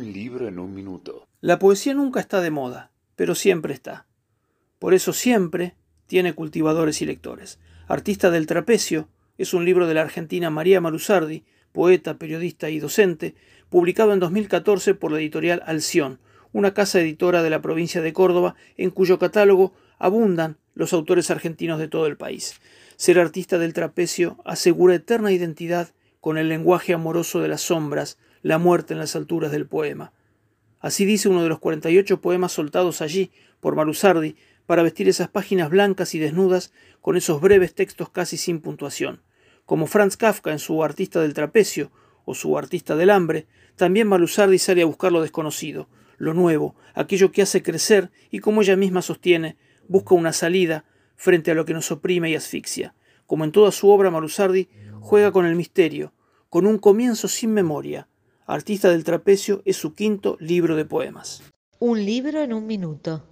Libro en un minuto. La poesía nunca está de moda, pero siempre está. Por eso siempre tiene cultivadores y lectores. Artista del trapecio es un libro de la argentina María Marusardi, poeta, periodista y docente, publicado en 2014 por la editorial Alción, una casa editora de la provincia de Córdoba en cuyo catálogo abundan los autores argentinos de todo el país. Ser artista del trapecio asegura eterna identidad con el lenguaje amoroso de las sombras, la muerte en las alturas del poema. Así dice uno de los 48 poemas soltados allí por Marusardi para vestir esas páginas blancas y desnudas con esos breves textos casi sin puntuación. Como Franz Kafka en su Artista del Trapecio o su Artista del Hambre, también Marusardi sale a buscar lo desconocido, lo nuevo, aquello que hace crecer y, como ella misma sostiene, busca una salida frente a lo que nos oprime y asfixia. Como en toda su obra, Marusardi juega con el misterio, con un comienzo sin memoria. Artista del Trapecio es su quinto libro de poemas. Un libro en un minuto.